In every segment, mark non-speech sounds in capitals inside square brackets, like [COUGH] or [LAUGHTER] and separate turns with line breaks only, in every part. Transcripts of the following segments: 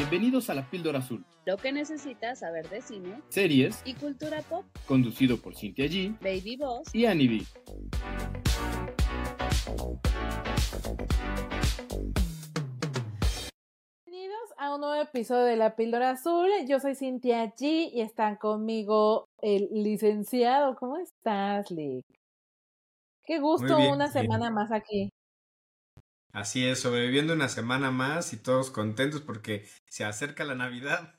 Bienvenidos a La Píldora Azul,
Lo que necesitas saber de cine
series
y cultura pop.
conducido por Cintia G
Baby Boss.
y Annie B.
Bienvenidos a un nuevo episodio de La Píldora Azul. Yo soy Cintia G y están conmigo el licenciado. ¿Cómo estás, Lick? Qué gusto
bien,
una
bien.
semana más aquí.
Así es, sobreviviendo una semana más y todos contentos porque se acerca la Navidad.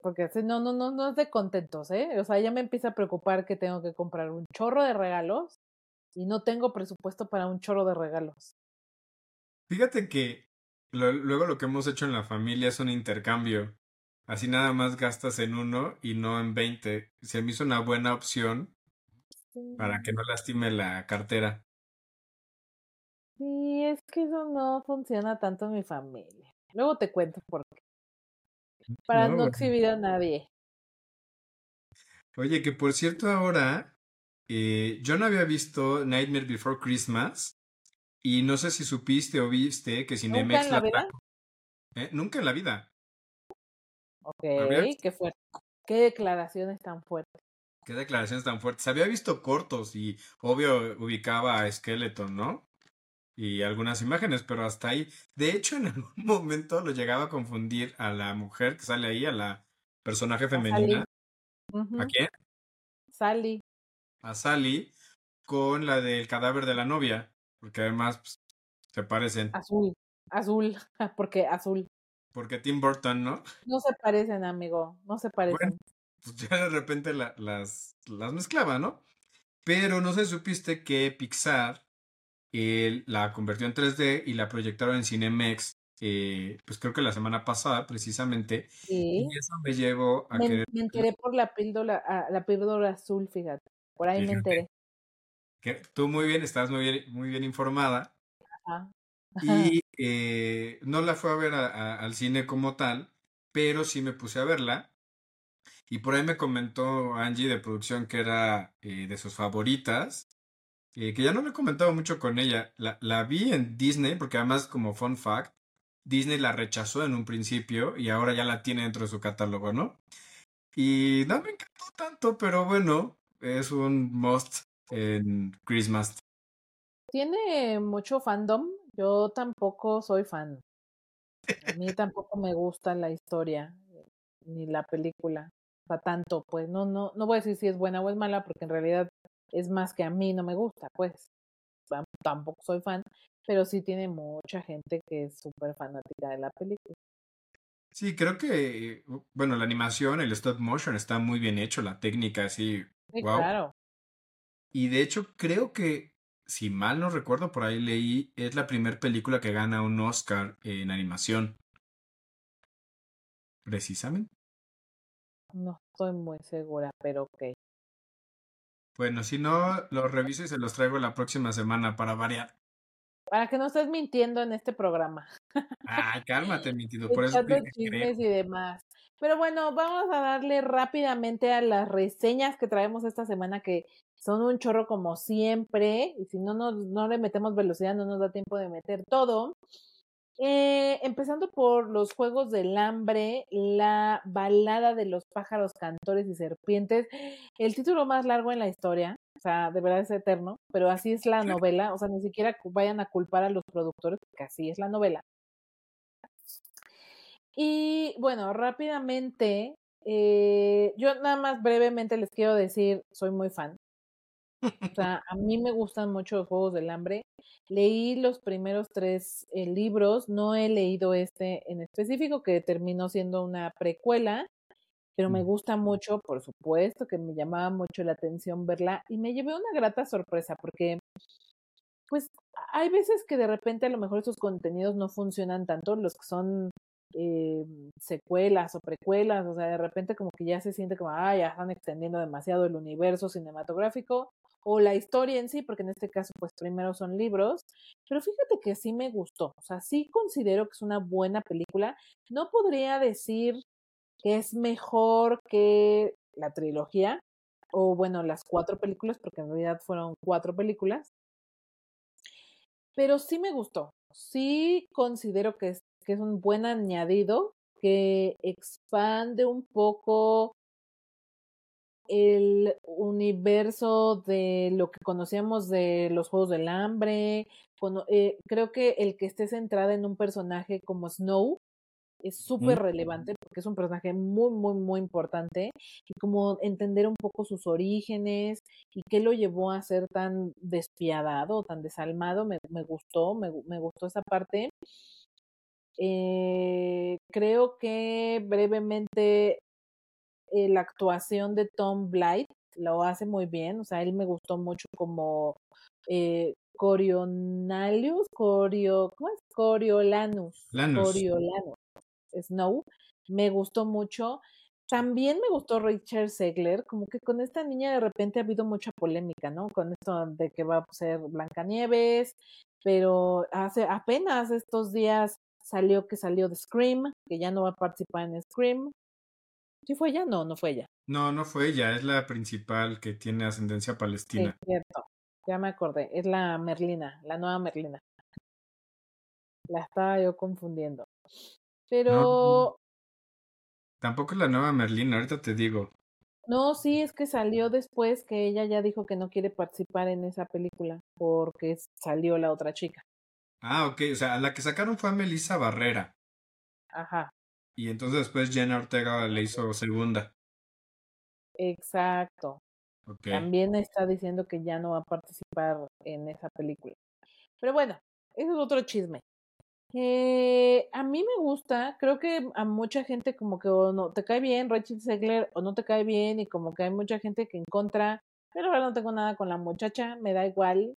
Porque no, no, no, no es de contentos, ¿eh? O sea, ya me empieza a preocupar que tengo que comprar un chorro de regalos y no tengo presupuesto para un chorro de regalos.
Fíjate que lo- luego lo que hemos hecho en la familia es un intercambio. Así nada más gastas en uno y no en 20. Se me hizo una buena opción para que no lastime la cartera.
Sí, es que eso no funciona tanto en mi familia. Luego te cuento por qué. Para
No,
exhibir a nadie.
Oye, que por cierto ahora eh, yo no había visto Nightmare Before Christmas y no sé si supiste o viste que
¿Nunca
Cinemex
en la vida?
¿Eh? Nunca en la vida.
Ok, qué fuerte. Qué declaraciones tan fuertes.
Qué declaraciones tan fuertes. Había visto cortos y obvio ubicaba a Skeleton, ¿no? Y algunas imágenes, pero hasta ahí. De hecho, en [LAUGHS] algún momento lo llegaba a confundir a la mujer que sale ahí, a la personaje femenina. ¿A quién?
Sally.
A Sally, con la del cadáver de la novia. Porque además pues, se parecen.
Azul. Azul. [LAUGHS] Porque azul.
Porque Tim Burton, ¿no?
No se parecen, amigo. No se parecen.
Pues ya de repente la- las, las mezclaba, ¿no? Pero no sé supiste que Pixar eh, la convirtió en 3D y la proyectaron en Cinemex, eh, pues creo que la semana pasada, precisamente.
Sí.
Y eso me llevó a
Me,
querer.
me enteré por la píldora, ah, la píldora azul, fíjate. Por ahí me enteré.
que tú muy bien, estás muy bien, muy bien informada.
Ajá. [LAUGHS]
Y eh, no la fue a ver a- a- al cine como tal, pero sí me puse a verla. Y por ahí me comentó Angie de producción que era eh, de sus favoritas. Eh, que ya no me he comentado mucho con ella. La, la vi en Disney, porque además, como fun fact, Disney la rechazó en un principio y ahora ya la tiene dentro de su catálogo, ¿no? Y no me encantó tanto, pero bueno, es un must en Christmas.
Tiene mucho fandom. Yo tampoco soy fan. A mí tampoco me gusta la historia ni la película. O sea, tanto, pues no, no, no voy a decir si es buena o es mala, porque en realidad es más que a mí no me gusta, pues. Tam- Tampoco soy fan, pero sí tiene mucha gente que es súper fanática de la película.
Sí, creo que, bueno, la animación, el stop motion está muy bien hecho, la técnica, así,
Sí,
wow.
claro.
Y de hecho, creo que, si mal no recuerdo, por ahí leí, es la primera película que gana un Oscar en animación. Precisamente.
No estoy muy segura, pero ok.
Bueno, si no, los reviso y se los traigo la próxima semana para variar.
Para que no estés mintiendo en este programa.
Ay, cálmate, mentido, por eso creer.
chismes y demás. Pero bueno, vamos a darle rápidamente a las reseñas que traemos esta semana, que son un chorro como siempre, y si no, nos, no le metemos velocidad, no nos da tiempo de meter todo. Eh, empezando por los Juegos del Hambre, la balada de los pájaros cantores y serpientes, el título más largo en la historia, o sea, de verdad es eterno, pero así es la novela, o sea, ni siquiera vayan a culpar a los productores, porque así es la novela. Y bueno, rápidamente, eh, yo nada más brevemente les quiero decir, soy muy fan. O sea, a mí me gustan mucho los Juegos del Hambre. Leí los primeros tres eh, libros, no he leído este en específico, que terminó siendo una precuela, pero me
Mm.
gusta mucho, por supuesto, que me llamaba mucho la atención verla y me llevé una grata sorpresa porque, pues, hay veces que de repente a lo mejor esos contenidos no funcionan tanto, los que son eh, secuelas o precuelas, o sea, de repente como que ya se siente como, ah, ya están extendiendo demasiado el universo cinematográfico o la historia en sí, porque en este caso, pues primero son libros, pero fíjate que sí me gustó, o sea, sí considero que es una buena película, no podría decir que es mejor que la trilogía, o bueno, las cuatro películas, porque en realidad fueron cuatro películas, pero sí me gustó, sí considero que, es- que es un buen añadido que expande un poco el universo de lo que conocíamos de los Juegos del Hambre. Eh, creo que el que esté centrada en un personaje como Snow es súper relevante porque es un personaje muy, muy, muy importante y como entender un poco sus orígenes y qué lo llevó a ser tan despiadado, tan desalmado, me, me gustó, me, me, gustó esa parte. Eh, creo que brevemente eh, la actuación de Tom Blight lo hace muy bien, o sea, él me gustó mucho como eh, Corionalius, Corio, ¿cómo es? Coriolanus. Coriolanus. Snow. Me gustó mucho. También me gustó Richard Segler, como que con esta niña de repente ha habido mucha polémica, ¿no? Con esto de que va a ser Blancanieves, pero hace apenas estos días salió que salió de Scream, que ya no va a participar en Scream. ¿Sí fue ella? No, no fue ella.
No, no fue ella, es la principal que tiene ascendencia palestina.
Sí, cierto. Ya me acordé, es la Merlina, la nueva Merlina. La estaba yo confundiendo. Pero.
Tampoco es la nueva Merlina, ahorita te digo.
No, sí, es que salió después que ella ya dijo que no quiere participar en esa película porque salió la otra chica.
Ah, ok, o sea, la que sacaron fue a Melissa Barrera.
Ajá.
Y entonces después Jenna Ortega le hizo segunda.
Exacto. También está diciendo que ya no va a participar en esa película. Pero bueno, eso es otro chisme. Eh, a mí me gusta, creo que a mucha gente como que o no te cae bien Rachel Segler o no te cae bien y como que hay mucha gente que en contra, pero ahora no tengo nada con la muchacha, me da igual,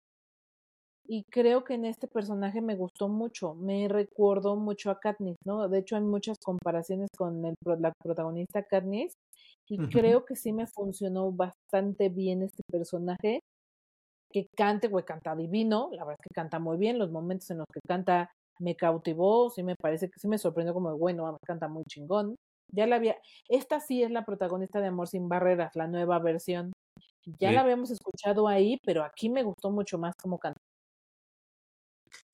y creo que en este personaje me gustó mucho, me recordó mucho a Katniss, ¿no? De hecho hay muchas comparaciones con el, la protagonista Katniss y creo que sí me funcionó bastante bien este personaje que cante, güey, canta divino, la verdad es que canta muy bien, los momentos en los que canta me cautivó, sí me parece que sí me sorprendió como, bueno, canta muy chingón. Ya la había, esta sí es la protagonista de Amor sin Barreras, la nueva versión. Ya la habíamos escuchado ahí, pero aquí me gustó mucho más como canta.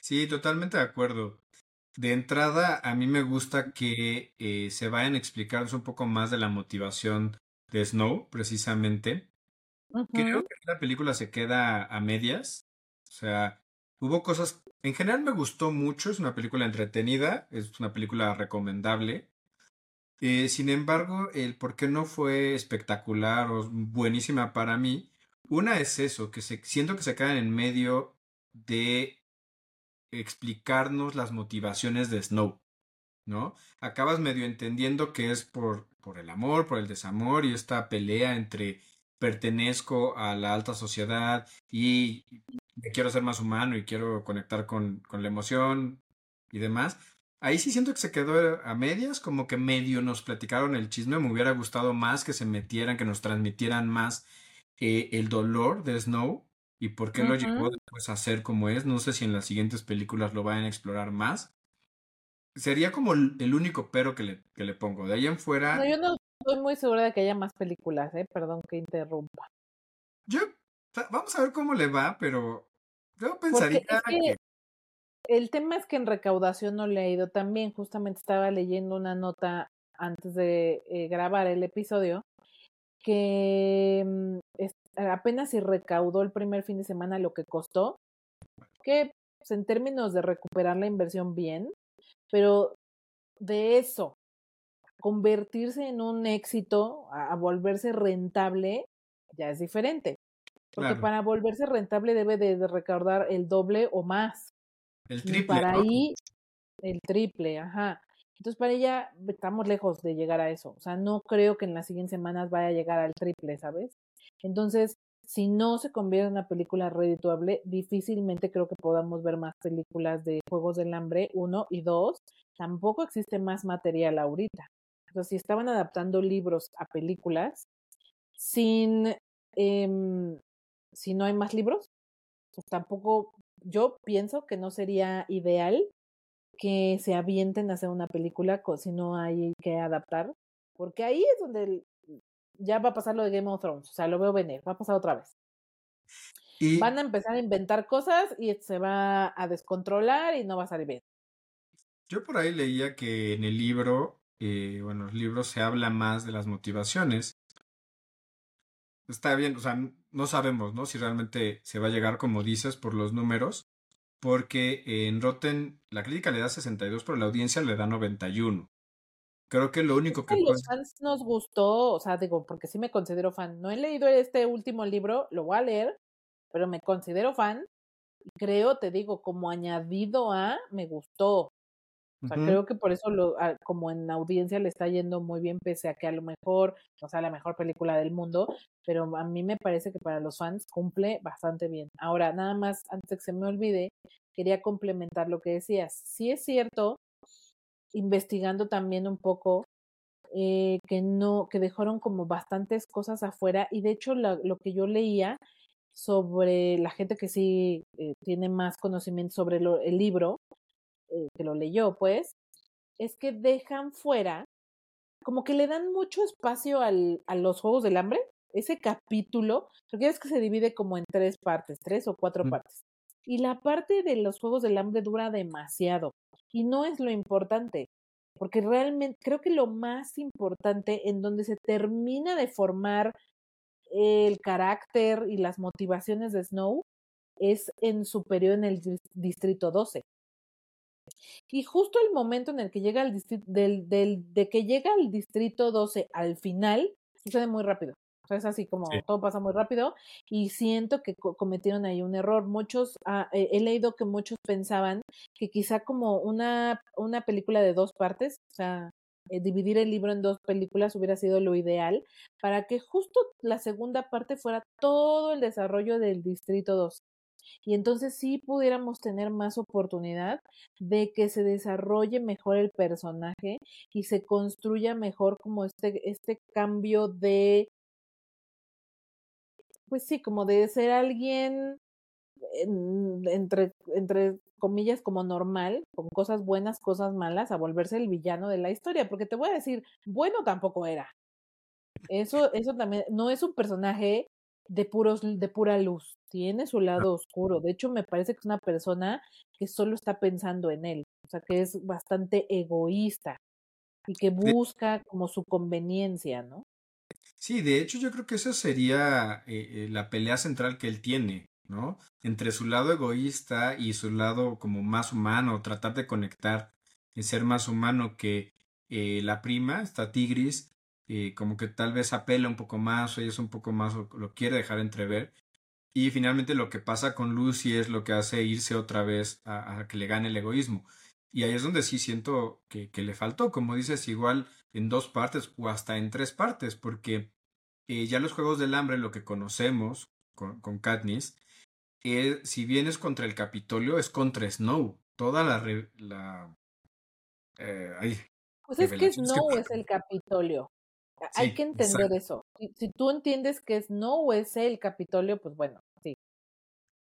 Sí, totalmente de acuerdo. De entrada, a mí me gusta que eh, se vayan a explicarnos un poco más de la motivación de Snow, precisamente. Creo que la película se queda a medias. O sea, hubo cosas. En general me gustó mucho. Es una película entretenida. Es una película recomendable. Eh, sin embargo, el por qué no fue espectacular o buenísima para mí. Una es eso, que se, siento que se quedan en medio de explicarnos las motivaciones de Snow, ¿no? Acabas medio entendiendo que es por, por el amor, por el desamor y esta pelea entre pertenezco a la alta sociedad y quiero ser más humano y quiero conectar con, con la emoción y demás. Ahí sí siento que se quedó a medias, como que medio nos platicaron el chisme. Me hubiera gustado más que se metieran, que nos transmitieran más eh, el dolor de Snow y por qué lo llevó después a ser como es. No sé si en las siguientes películas lo vayan a explorar más. Sería como el, único pero que le, que le pongo. De ahí en fuera.
No, yo no estoy muy segura de que haya más películas, ¿eh? Perdón que interrumpa.
Yo. Vamos a ver cómo le va, pero. Yo pensaría que...
El tema es que en recaudación no le ha ido tan bien. Justamente estaba leyendo una nota antes de eh, grabar el episodio que mm, apenas si recaudó el primer fin de semana lo que costó, que pues, en términos de recuperar la inversión bien, pero de eso, convertirse en un éxito, a, volverse rentable, ya es diferente. Porque para volverse rentable debe de, recaudar el doble o más.
El triple. Y
para ahí, el triple, ajá. Entonces, para ella estamos lejos de llegar a eso. O sea, no creo que en las siguientes semanas vaya a llegar al triple, ¿sabes? Entonces, si no se convierte en una película redituable, difícilmente creo que podamos ver más películas de Juegos del Hambre, uno, y dos, tampoco existe más material ahorita. Sea, si estaban adaptando libros a películas, sin, eh, si no hay más libros, pues tampoco, yo pienso que no sería ideal que se avienten a hacer una película si no hay que adaptar, porque ahí es donde ya va a pasar lo de Game of Thrones, o sea, lo veo venir, va a pasar otra vez. Y... Van a empezar a inventar cosas y se va a descontrolar y no va a salir bien.
Yo por ahí leía que en el libro, eh, bueno, los libros se habla más de las motivaciones. Está bien, o sea, no sabemos, ¿no? Si realmente se va a llegar, como dices, por los números, porque en Rotten la crítica le da 62, pero la audiencia le da 91. Creo que lo único que
que
puede...
los fans nos gustó, o sea, digo, porque sí me considero fan. No he leído este último libro, lo voy a leer, pero me considero fan. Creo, te digo, como añadido a, me gustó. O sea,
Ujú.
creo que por eso lo, a- como en audiencia le está yendo muy bien, pese a que a lo mejor no sea la mejor película del mundo, pero a mí me parece que para los fans cumple bastante bien. Ahora, nada más, antes de que se me olvide, quería complementar lo que decías. Sí es cierto, investigando también un poco, eh, que no, que dejaron como bastantes cosas afuera, y de hecho la- lo que yo leía sobre la gente que sí eh, tiene más conocimiento sobre lo- el libro, eh, que lo leyó, pues, es que dejan fuera, como que le dan mucho espacio al, a los Juegos del Hambre, ese capítulo, porque es que se divide como en tres partes, tres o cuatro
Mm.
partes. Y la parte de los Juegos del Hambre dura demasiado. Y no es lo importante, porque realmente creo que lo más importante en donde se termina de formar el carácter y las motivaciones de Snow es en su periodo en el dis- Distrito 12. Y justo el momento en el que llega al distrito, del, de que llega al distrito 12 al final, sucede muy rápido. O sea, es así como
Sí.
todo pasa muy rápido y siento que co- cometieron ahí un error. Muchos, ah, eh, he leído que muchos pensaban que quizá como una, una película de dos partes, o sea, eh, dividir el libro en dos películas hubiera sido lo ideal para que justo la segunda parte fuera todo el desarrollo del distrito 12 y entonces sí pudiéramos tener más oportunidad de que se desarrolle mejor el personaje y se construya mejor como este, este cambio de, pues sí, como de ser alguien en- entre, entre comillas como normal, con cosas buenas, cosas malas, a volverse el villano de la historia, porque te voy a decir, bueno tampoco era. Eso, eso también, no es un personaje de puros, de pura luz, tiene su lado oscuro. De hecho, me parece que es una persona que solo está pensando en él, o sea, que es bastante egoísta y que busca como su conveniencia, ¿no?
Sí, de hecho yo creo que esa sería eh, eh, la pelea central que él tiene, ¿no? Entre su lado egoísta y su lado como más humano, tratar de conectar y ser más humano que eh, la prima, esta Tigris, como que tal vez apela un poco más o ella es un poco más lo quiere dejar entrever. Y finalmente lo que pasa con Lucy es lo que hace irse otra vez a, a que le gane el egoísmo. Y ahí es donde sí siento que, que le faltó, como dices, igual en dos partes o hasta en tres partes, porque eh, ya los Juegos del Hambre, lo que conocemos con, con Katniss, eh, si bien es contra el Capitolio, es contra Snow. Toda la... re- la eh, ay,
Pues es que Snow es el Capitolio. Hay que entender
exacto.
eso. Si, si tú entiendes que Snow es el Capitolio, pues bueno, sí.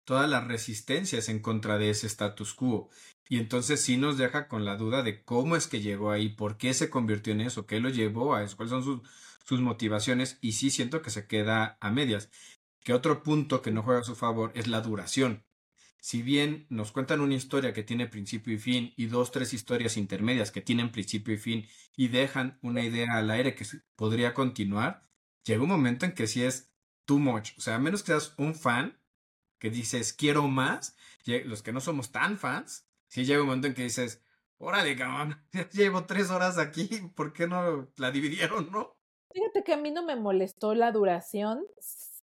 toda la resistencia es en contra de ese status quo. Y entonces sí nos deja con la duda de cómo es que llegó ahí, por qué se convirtió en eso, qué lo llevó a eso, cuáles son sus, sus motivaciones. Y sí siento que se queda a medias. Que otro punto que no juega a su favor es la duración. Si bien nos cuentan una historia que tiene principio y fin y dos, tres historias intermedias que tienen principio y fin y dejan una idea al aire que podría continuar, llega un momento en que sí es too much. O sea, a menos que seas un fan que dices quiero más, los que no somos tan fans, sí llega un momento en que dices, órale, cabrón, [LAUGHS] ya llevo tres horas aquí, ¿por qué no la dividieron, no?
Fíjate que a mí no me molestó la duración,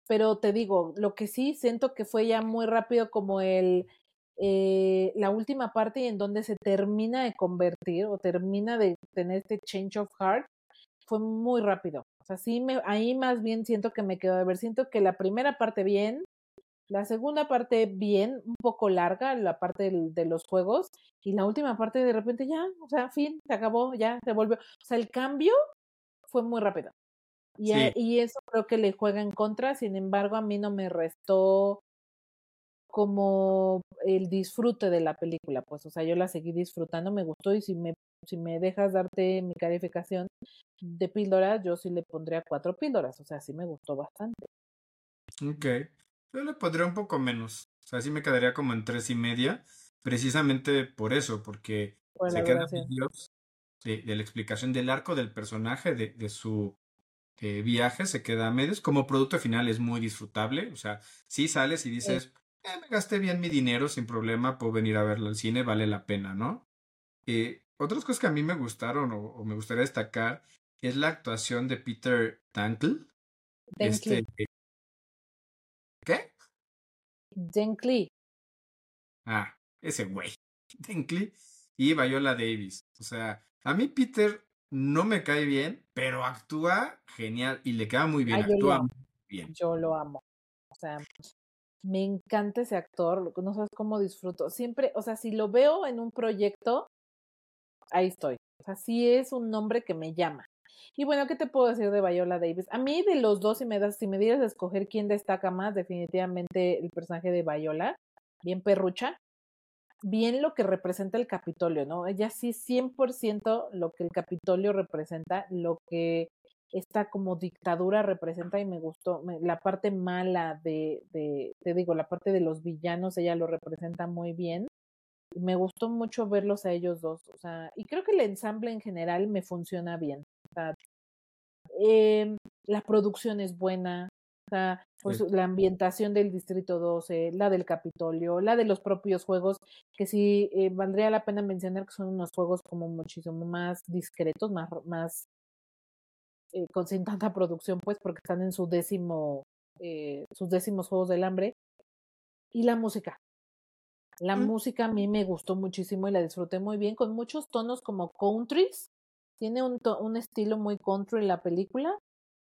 pero te digo, lo que sí siento que fue ya muy rápido como el eh, la última parte en donde se termina de convertir o termina de tener este change of heart fue muy rápido. O sea, sí me ahí más bien siento que me quedo de ver, siento que la primera parte bien, la segunda parte bien, un poco larga, la parte del- de los juegos, y la última parte de repente ya, o sea, fin, se acabó, ya, se volvió. O sea, el cambio fue muy rápido. Y, a- y eso creo que le juega en contra, sin embargo, a mí no me restó como el disfrute de la película, pues, o sea, yo la seguí disfrutando, me gustó y si me, si me dejas darte mi calificación de píldoras, yo sí le pondría cuatro píldoras, o sea, sí me gustó bastante.
Ok. Yo le pondría un poco menos. O sea, sí me quedaría como en tres y media. Precisamente por eso, porque
por
se quedan videos de, de la explicación del arco del personaje, de, de su eh, viaje, se queda a medios. Como producto final es muy disfrutable. O sea, si sales y dices, "Eh, me gasté bien mi dinero sin problema, puedo venir a verlo al cine, vale la pena, ¿no? Eh, otras cosas que a mí me gustaron o, o me gustaría destacar es la actuación de Peter Tankle. Este.
Denkley.
Ah, ese güey. [LAUGHS] Dinkley y Viola Davis. O sea, a mí Peter no me cae bien, pero actúa genial y le queda muy bien.
Yo lo
actúa
amo.
muy bien.
Yo lo amo. O sea, me encanta ese actor. No sabes cómo disfruto. Siempre, o sea, si lo veo en un proyecto, ahí estoy. O sea, sí es un nombre que me llama. Y bueno, ¿qué te puedo decir de Viola Davis? A mí de los dos, si me das, si me dieras a escoger quién destaca más, definitivamente el personaje de Viola, bien perrucha, bien lo que representa el Capitolio, ¿no? Ella sí 100% lo que el Capitolio representa, lo que esta como dictadura representa y me gustó me- la parte mala de, de, te digo, la parte de los villanos, ella lo representa muy bien. Me gustó mucho verlos a ellos dos, o sea, y creo que el ensamble en general me funciona bien. Sea, em, la producción es buena, o sea, pues,
Sí.
la ambientación del Distrito 12, la del Capitolio, la de los propios juegos, que sí eh, valdría la pena mencionar que son unos juegos como muchísimo más discretos, más, más eh, con sin tanta producción, pues, porque están en su décimo, eh, sus décimos juegos del hambre. Y la música. La
Mm.
música a mí me gustó muchísimo y la disfruté muy bien, con muchos tonos como countries. Tiene un, estilo muy country la película.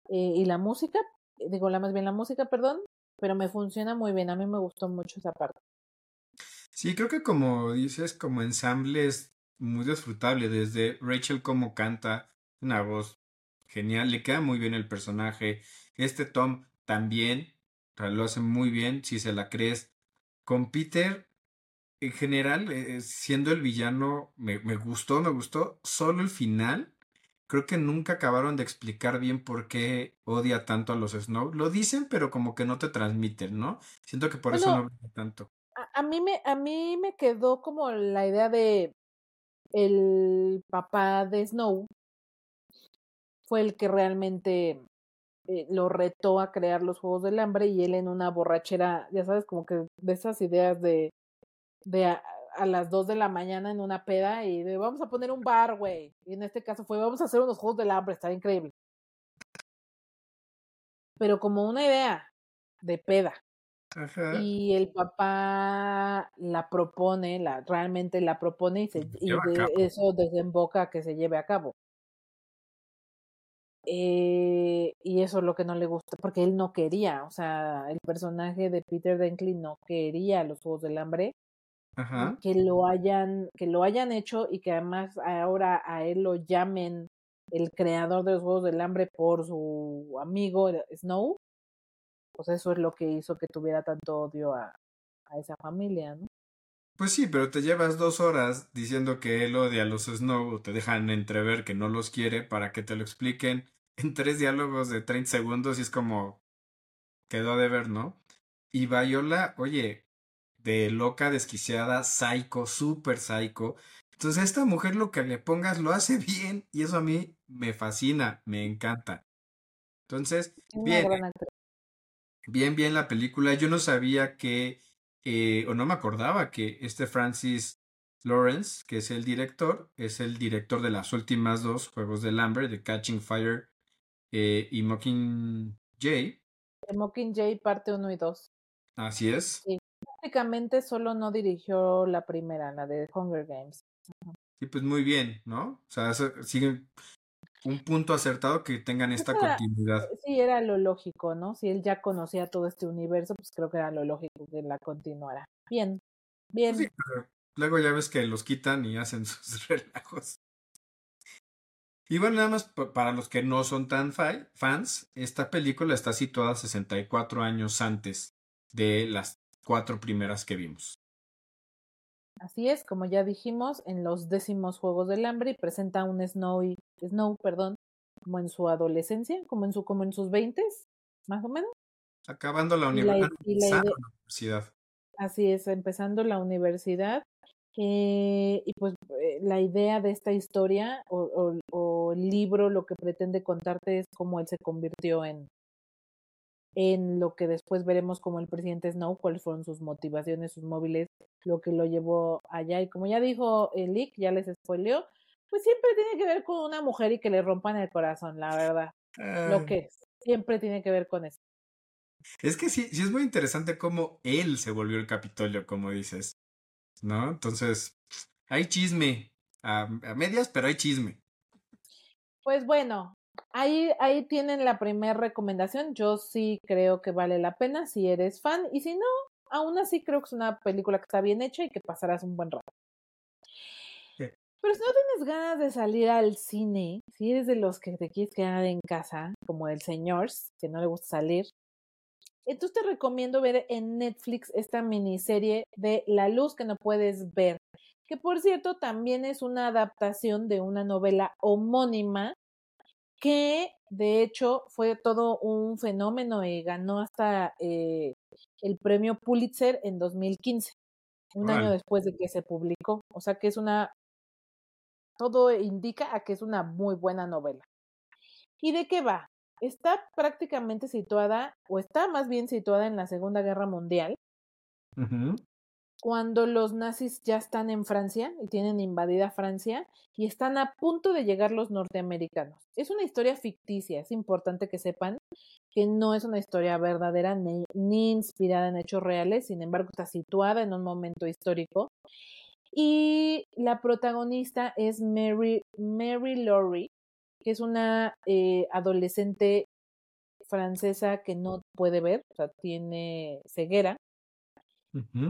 eh, y la música, eh, digo, la más bien la música, perdón, pero me funciona muy bien. A mí me gustó mucho esa parte.
Sí, creo que como dices, como ensamble es muy disfrutable. Desde Rachel como canta, una voz genial, le queda muy bien el personaje. Este Tom también, lo hace muy bien, si se la crees. Con Peter, en general, eh, siendo el villano, me, me gustó, me gustó. Solo el final, creo que nunca acabaron de explicar bien por qué odia tanto a los Snow. Lo dicen, pero como que no te transmiten, ¿no? Siento que por eso no gusta tanto.
a, a mí me, a mí me quedó como la idea de el papá de Snow fue el que realmente eh, lo retó a crear los Juegos del Hambre y él en una borrachera, ya sabes, como que de esas ideas de, de a, a las 2 de la mañana en una peda y de vamos a poner un bar, güey. Y en este caso fue vamos a hacer unos Juegos del Hambre, está increíble. Pero como una idea de peda.
Ajá.
Y el papá la propone, la, realmente la propone y, se, y de eso desemboca que se lleve a cabo. Eh, y eso es lo que no le gusta, porque él no quería, o sea, el personaje de Peter Dinklage no quería los Juegos del Hambre,
Ajá.
que lo hayan, que lo hayan hecho y que además ahora a él lo llamen el creador de los Juegos del Hambre por su amigo Snow, pues eso es lo que hizo que tuviera tanto odio a, a esa familia, ¿no?
Pues sí, pero te llevas dos horas diciendo que él odia a los Snow, o te dejan entrever que no los quiere para que te lo expliquen en tres diálogos de 30 segundos y es como quedó de ver, ¿no? Y Viola, oye, de loca, desquiciada, psycho, súper psycho. Entonces a esta mujer lo que le pongas lo hace [LAUGHS] bien y eso a mí me fascina, me encanta. Entonces, bien. Bien, bien la película. Yo no sabía que, eh, o no me acordaba que este Francis Lawrence, que es el director, es el director de las últimas dos Juegos del Hambre, de Catching Fire eh, y Mockingjay.
De Mockingjay parte 1 y 2.
Así es.
Sí. Prácticamente solo no dirigió la primera, la de Hunger Games.
Y pues muy bien, ¿no? O sea, eso- sigue un punto acertado que tengan esta
era-
continuidad.
Sí, era lo lógico, ¿no? Si él ya conocía todo este universo, pues creo que era lo lógico que la continuara. Bien, bien.
Pues sí, pero luego ya ves que los quitan y hacen [LAUGHS] sus relajos. Y bueno, nada más pa- para los que no son tan fa- fans, esta película está situada 64 años antes de las cuatro primeras que vimos.
Así es, como ya dijimos, en los décimos Juegos del Hambre y presenta un Snow, Snow, perdón, como en su adolescencia, como en su, como en sus veintes, más o menos.
Acabando la,
Y la-
univer-
y la
la universidad.
Así es, empezando la universidad Eh, y pues eh, la idea de esta historia o, o, o, el libro lo que pretende contarte es cómo él se convirtió en, en lo que después veremos como el presidente Snow, cuáles fueron sus motivaciones, sus móviles, lo que lo llevó allá. Y como ya dijo el Lick, ya les spoileó, pues siempre tiene que ver con una mujer y que le rompan el corazón, la verdad. Uh, lo que es, siempre tiene que ver con eso.
Es que sí, sí es muy interesante cómo él se volvió el Capitolio, como dices. ¿No? Entonces, hay chisme. A, a medias, pero hay chisme.
Pues bueno, ahí, ahí tienen la primera recomendación. Yo sí creo que vale la pena si eres fan. Y si no, aún así creo que es una película que está bien hecha y que pasarás un buen rato.
Sí.
Pero si no tienes ganas de salir al cine, si eres de los que te quieres quedar en casa, como el señor, que no le gusta salir, entonces te recomiendo ver en Netflix esta miniserie de La luz que no puedes ver, que por cierto también es una adaptación de una novela homónima que de hecho fue todo un fenómeno y ganó hasta eh, el premio Pulitzer en 2015, un año después de que se publicó. O sea que es una, todo indica a que es una muy buena novela. ¿Y de qué va? Está prácticamente situada, o está más bien situada en la Segunda Guerra Mundial,
Uh -huh.
Cuando los nazis ya están en Francia y tienen invadida Francia y están a punto de llegar los norteamericanos. Es una historia ficticia, es importante que sepan que no es una historia verdadera ni, ni inspirada en hechos reales, sin embargo está situada en un momento histórico. Y la protagonista es Mary, Mary Laurie, que es una eh, adolescente francesa que no puede ver, o sea, tiene ceguera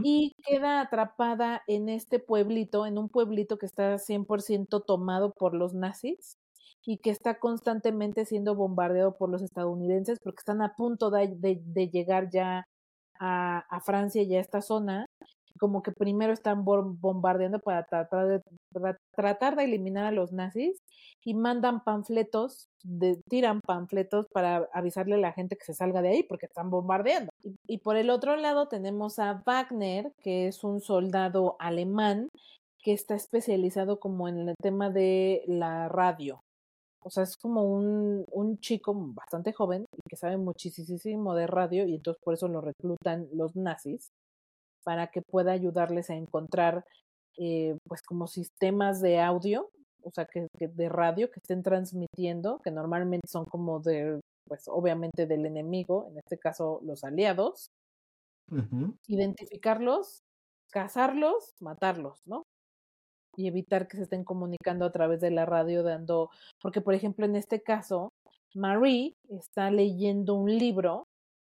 Y queda atrapada en este pueblito, en un pueblito que está 100% tomado por los nazis y que está constantemente siendo bombardeado por los estadounidenses porque están a punto de, de, de llegar ya a, a, Francia y a esta zona. Como que primero están bombardeando para tratar de, tratar de eliminar a los nazis y mandan panfletos, tiran panfletos para avisarle a la gente que se salga de ahí porque están bombardeando. Y, y por el otro lado tenemos a Wagner, que es un soldado alemán que está especializado como en el tema de la radio. O sea, es como un, un chico bastante joven y que sabe muchísimo de radio y entonces por eso lo reclutan los nazis para que pueda ayudarles a encontrar eh, pues como sistemas de audio, o sea, que, que, de radio que estén transmitiendo, que normalmente son como de, pues obviamente del enemigo, en este caso los aliados,
uh -huh.
identificarlos, cazarlos, matarlos, ¿no? Y evitar que se estén comunicando a través de la radio dando, porque por ejemplo en este caso, Marie está leyendo un libro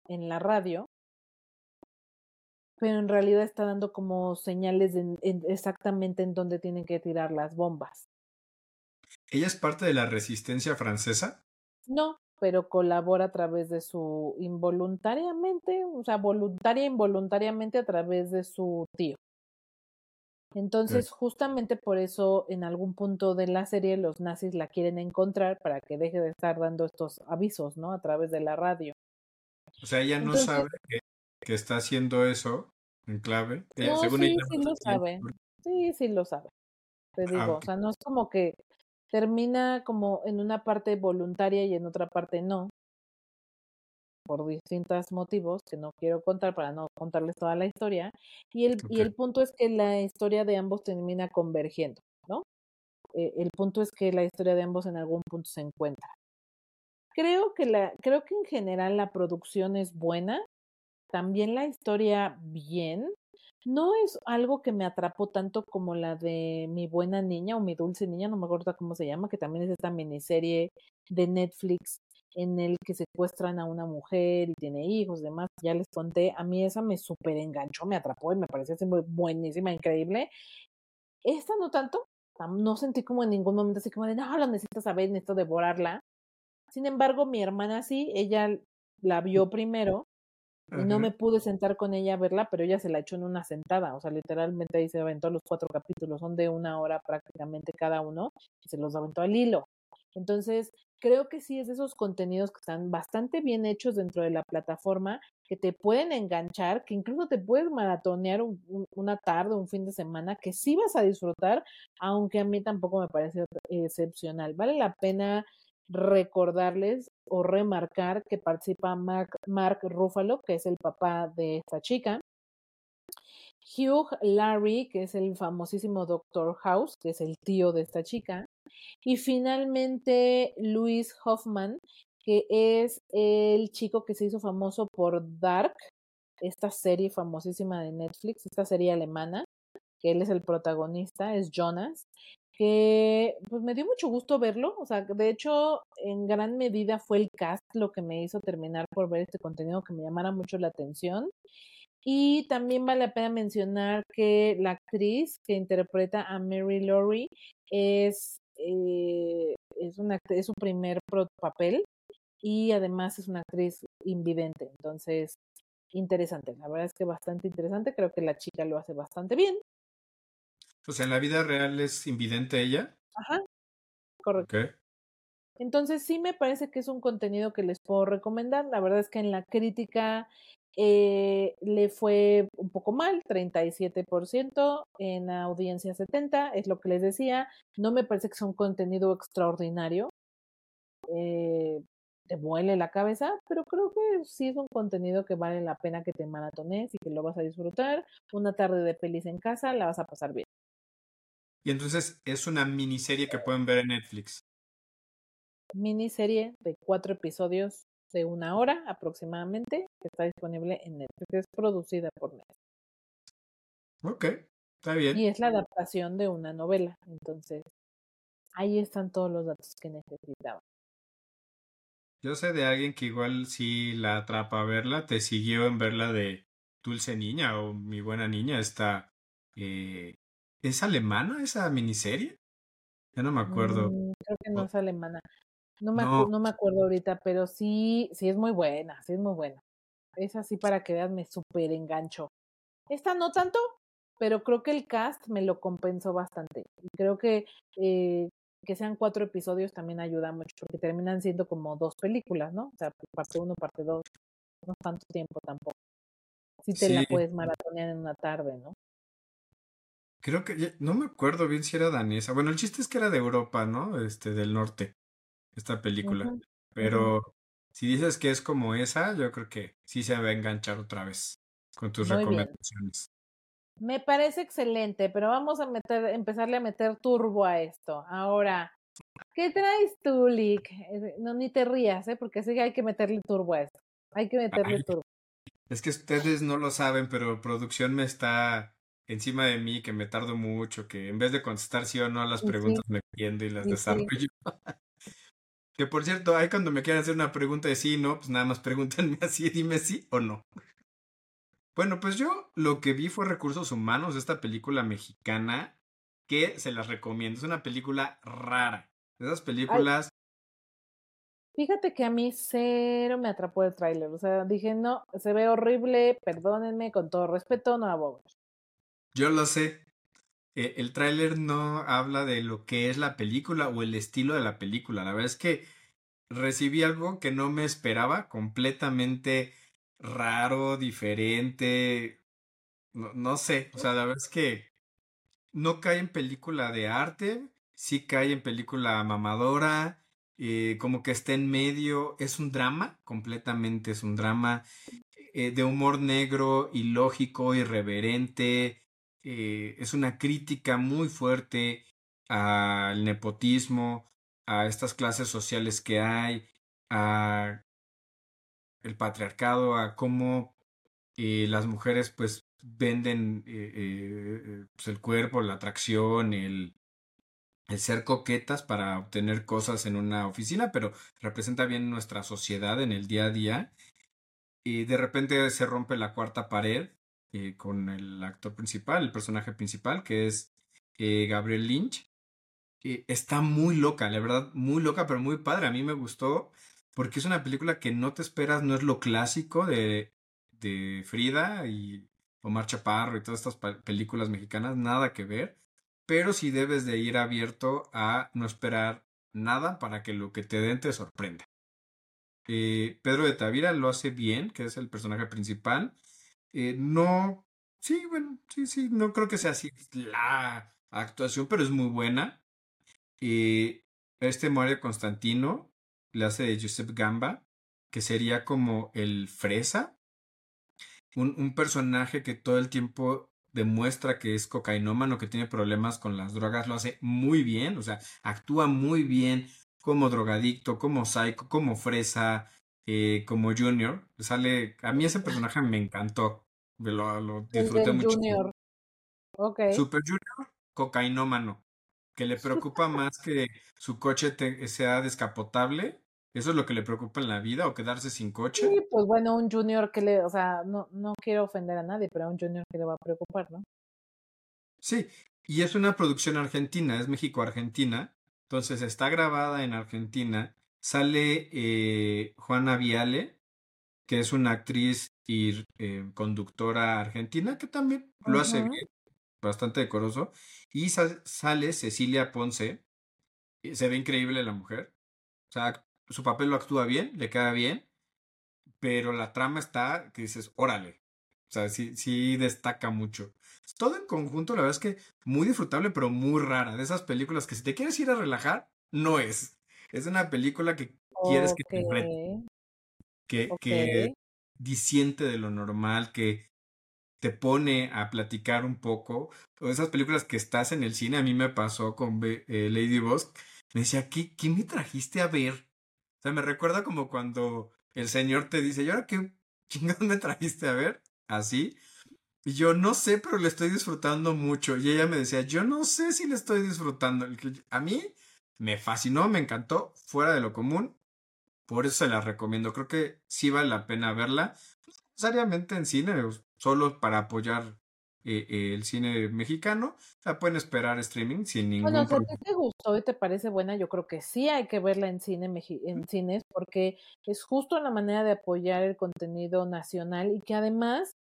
en la radio pero en realidad está dando como señales de, en, exactamente en dónde tienen que tirar las bombas.
¿Ella es parte de la resistencia francesa?
No, pero colabora a través de su involuntariamente, o sea, voluntaria e involuntariamente a través de su tío. Entonces, sí. justamente por eso, en algún punto de la serie, los nazis la quieren encontrar para que deje de estar dando estos avisos, ¿no? A través de la radio.
O sea, ella no Entonces, sabe que que está haciendo eso en clave.
No, Según sí, ella, sí lo [LAUGHS] sabe. Sí, sí lo sabe. Te digo, ah, okay. o sea, no es como que termina como en una parte voluntaria y en otra parte no. Por distintos motivos que no quiero contar para no contarles toda la historia. Y el, okay. y el punto es que la historia de ambos termina convergiendo, ¿no? Eh, el punto es que la historia de ambos en algún punto se encuentra. Creo que, la, creo que en general la producción es buena, también la historia bien. No es algo que me atrapó tanto como la de Mi Buena Niña o Mi Dulce Niña, no me acuerdo cómo se llama, que también es esta miniserie de Netflix en el que secuestran a una mujer y tiene hijos, demás. Ya les conté, a mí esa me súper enganchó, me atrapó y me pareció así muy buenísima, increíble. Esta no tanto, no sentí como en ningún momento así como de, no, lo necesito saber, necesito devorarla. Sin embargo, mi hermana sí, ella la vio primero y no me pude sentar con ella a verla, pero ella se la echó en una sentada, o sea, literalmente ahí se aventó los cuatro capítulos, son de una hora prácticamente cada uno, y se los aventó al hilo. Entonces, creo que sí es de esos contenidos que están bastante bien hechos dentro de la plataforma, que te pueden enganchar, que incluso te puedes maratonear una tarde, un fin de semana, que sí vas a disfrutar, aunque a mí tampoco me parece excepcional. Vale la pena recordarles o remarcar que participa Mark, Mark Ruffalo, que es el papá de esta chica. Hugh Larry, que es el famosísimo Doctor House, que es el tío de esta chica. Y finalmente Luis Hoffman, que es el chico que se hizo famoso por Dark, esta serie famosísima de Netflix, esta serie alemana, que él es el protagonista, es Jonas, que pues me dio mucho gusto verlo, o sea, de hecho en gran medida fue el cast lo que me hizo terminar por ver este contenido que me llamara mucho la atención. Y también vale la pena mencionar que la actriz que interpreta a Mary Laurie es eh, es, una, es su primer papel y además es una actriz invidente. Entonces, interesante. La verdad es que bastante interesante. Creo que la chica lo hace bastante bien.
O sea, en la vida real es invidente ella.
Ajá, correcto. Entonces sí me parece que es un contenido que les puedo recomendar. La verdad es que en la crítica eh, le fue un poco mal, 37%, en audiencia 70%, es lo que les decía. No me parece que sea un contenido extraordinario. Eh, te muele la cabeza, pero creo que sí es un contenido que vale la pena que te maratones y que lo vas a disfrutar. Una tarde de pelis en casa, la vas a pasar bien.
Y entonces es una miniserie que pueden ver en Netflix.
Miniserie de cuatro episodios de una hora aproximadamente, que está disponible en Netflix. Es producida por Netflix.
Ok, está bien.
Y es la adaptación de una novela. Entonces, ahí están todos los datos que necesitaba.
Yo sé de alguien que igual sí la atrapa a verla, te siguió en verla de Dulce Niña o Mi Buena Niña, esta... Eh, ¿Es alemana esa miniserie? Ya no me acuerdo.
Mm, creo que no es alemana. No me, no. me acuerdo ahorita, pero sí, sí es muy buena, sí es muy buena. Es así para que veas, me súper engancho. Esta no tanto, pero creo que el cast me lo compensó bastante. Y creo que eh, que sean cuatro episodios también ayuda mucho, porque terminan siendo como dos películas, ¿no? O sea, parte uno, parte dos. No tanto tiempo tampoco. Si te la puedes maratonear en una tarde, ¿no?
Creo que no me acuerdo bien si era danesa. Bueno, el chiste es que era de Europa, ¿no? Este, del norte esta película. Pero si dices que es como esa, yo creo que sí se va a enganchar otra vez con tus recomendaciones.
Me parece excelente, pero vamos a meter, empezarle a meter turbo a esto. Ahora, ¿qué traes tú, Lick? No, ni te rías, ¿eh? Porque sí que hay que meterle turbo a esto. Hay que meterle turbo.
Es que ustedes no lo saben, pero producción me está encima de mí, que me tardo mucho, que en vez de contestar sí o no a las preguntas me entiendo y las desarrollo. [LAUGHS] Que por cierto, ahí cuando me quieran hacer una pregunta de sí no, pues nada más pregúntenme [LAUGHS] así, dime sí o no. Bueno, pues yo lo que vi fue Recursos Humanos, esta película mexicana, que se las recomiendo. Es una película rara. De esas películas.
Fíjate que a mí cero me atrapó el tráiler. O sea, dije, no, se ve horrible, perdónenme, con todo respeto, no abogo.
Yo lo sé, eh, el tráiler no habla de lo que es la película o el estilo de la película. La verdad es que recibí algo que no me esperaba, completamente raro, diferente. No, sé, o sea, la verdad es que no cae en película de arte, sí cae en película mamadora, eh, como que está en medio, es un drama, completamente es un drama eh, de humor negro, ilógico, irreverente, eh, es una crítica muy fuerte al nepotismo, a estas clases sociales que hay, a el patriarcado, a cómo eh, las mujeres pues venden eh, pues, el cuerpo, la atracción, el, el ser coquetas para obtener cosas en una oficina, pero representa bien nuestra sociedad en el día a día. Y de repente se rompe la cuarta pared eh, con el actor principal, el personaje principal, que es eh, Gabriel Lynch. Eh, está muy loca, la verdad, muy loca, pero muy padre. A mí me gustó porque es una película que no te esperas, no es lo clásico de, de Frida y Omar Chaparro y todas estas películas mexicanas, nada que ver, pero sí debes de ir abierto a no esperar nada para que lo que te den te sorprenda. Eh, Pedro de Tavira lo hace bien, que es el personaje principal. Eh, no, sí, bueno, sí, sí, no creo que sea así la actuación, pero es muy buena. Eh, este Mario Constantino le hace de Joseph Gamba, que sería como el fresa, un, un personaje que todo el tiempo demuestra que es cocainómano, que tiene problemas con las drogas, lo hace muy bien, o sea, actúa muy bien como drogadicto, como psycho, como fresa, eh, como junior. Sale, a mí ese personaje me encantó, lo, lo disfruté mucho.
Junior.
Super Junior, cocainómano, que le preocupa más que su coche te- sea descapotable. Eso es lo que le preocupa en la vida, o quedarse sin coche.
Sí, pues bueno, un junior que le, o sea, no, no quiero ofender a nadie, pero a un junior que le va a preocupar, ¿no?
Sí, y es una producción argentina, es México-Argentina. Entonces está grabada en Argentina. Sale eh, Juana Viale, que es una actriz y eh, conductora argentina, que también lo hace bien, bastante decoroso. Y sa- sale Cecilia Ponce, y se ve increíble la mujer. O sea, su papel lo actúa bien, le queda bien, pero la trama está que dices, órale. O sea, sí, sí destaca mucho. Todo en conjunto, la verdad es que muy disfrutable, pero muy rara. De esas películas que si te quieres ir a relajar, no es. Es una película que quieres que te rete, que,
ok.
que disiente de lo normal, que te pone a platicar un poco. O esas películas que estás en el cine, a mí me pasó con eh, Lady Boss. Me decía, ¿qué, ¿qué me trajiste a ver? O sea, me recuerda como cuando el señor te dice, ¿y ahora qué chingados me trajiste a ver? Así. Y yo no sé, pero le estoy disfrutando mucho. Y ella me decía, yo no sé si le estoy disfrutando. A mí me fascinó, me encantó, fuera de lo común. Por eso se la recomiendo. Creo que sí vale la pena verla. No necesariamente en cine, solo para apoyar eh, eh, el cine mexicano. La pueden esperar streaming sin ningún
Bueno, si a ti
problema.
te gustó y te parece buena, yo creo que sí hay que verla en cine en cines porque es justo la manera de apoyar el contenido nacional y que además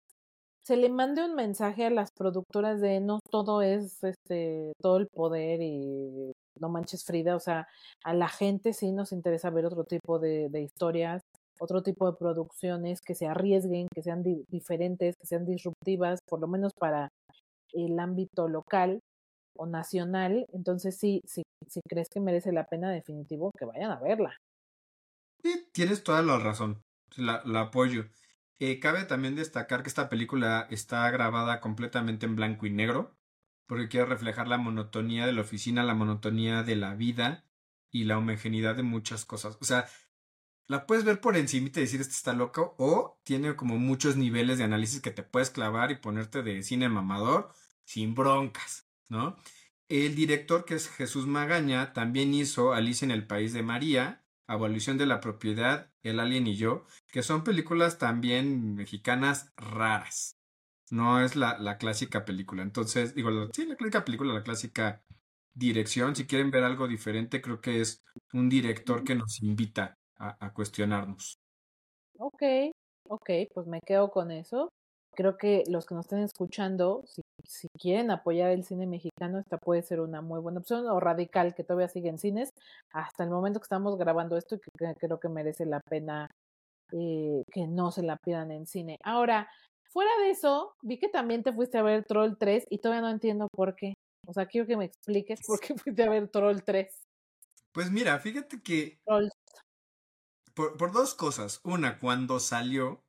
se le mande un mensaje a las productoras de no todo es este todo el poder y no manches Frida, o sea, a la gente sí nos interesa ver otro tipo de, historias, otro tipo de producciones que se arriesguen, que sean di- diferentes, que sean disruptivas, por lo menos para el ámbito local o nacional, entonces sí, sí, si crees que merece la pena, definitivo, que vayan a verla.
Sí, tienes toda la razón. La, la apoyo. Eh, cabe también destacar que esta película está grabada completamente en blanco y negro, porque quiere reflejar la monotonía de la oficina, la monotonía de la vida y la homogeneidad de muchas cosas. O sea, la puedes ver por encima y decir este está loco, o tiene como muchos niveles de análisis que te puedes clavar y ponerte de cine mamador sin broncas, ¿no? El director, que es Jesús Magaña, también hizo Alicia en el País de María, Abolición de la Propiedad, El Alien y yo, que son películas también mexicanas raras. No es la, clásica película. Entonces, digo, la- sí, la clásica película, la clásica dirección. Si quieren ver algo diferente, creo que es un director que nos invita a, a cuestionarnos.
Ok, ok, pues me quedo con eso. Creo que los que nos estén escuchando, si, si quieren apoyar el cine mexicano, esta puede ser una muy buena opción, o Radical, que todavía sigue en cines, hasta el momento que estamos grabando esto, y que, creo que merece la pena eh, que no se la pidan en cine. Ahora, fuera de eso, vi que también te fuiste a ver Troll 3 y todavía no entiendo por qué. O sea, quiero que me expliques por qué fuiste a ver Troll 3.
Pues mira, fíjate que por, por dos cosas. Una, cuando salió,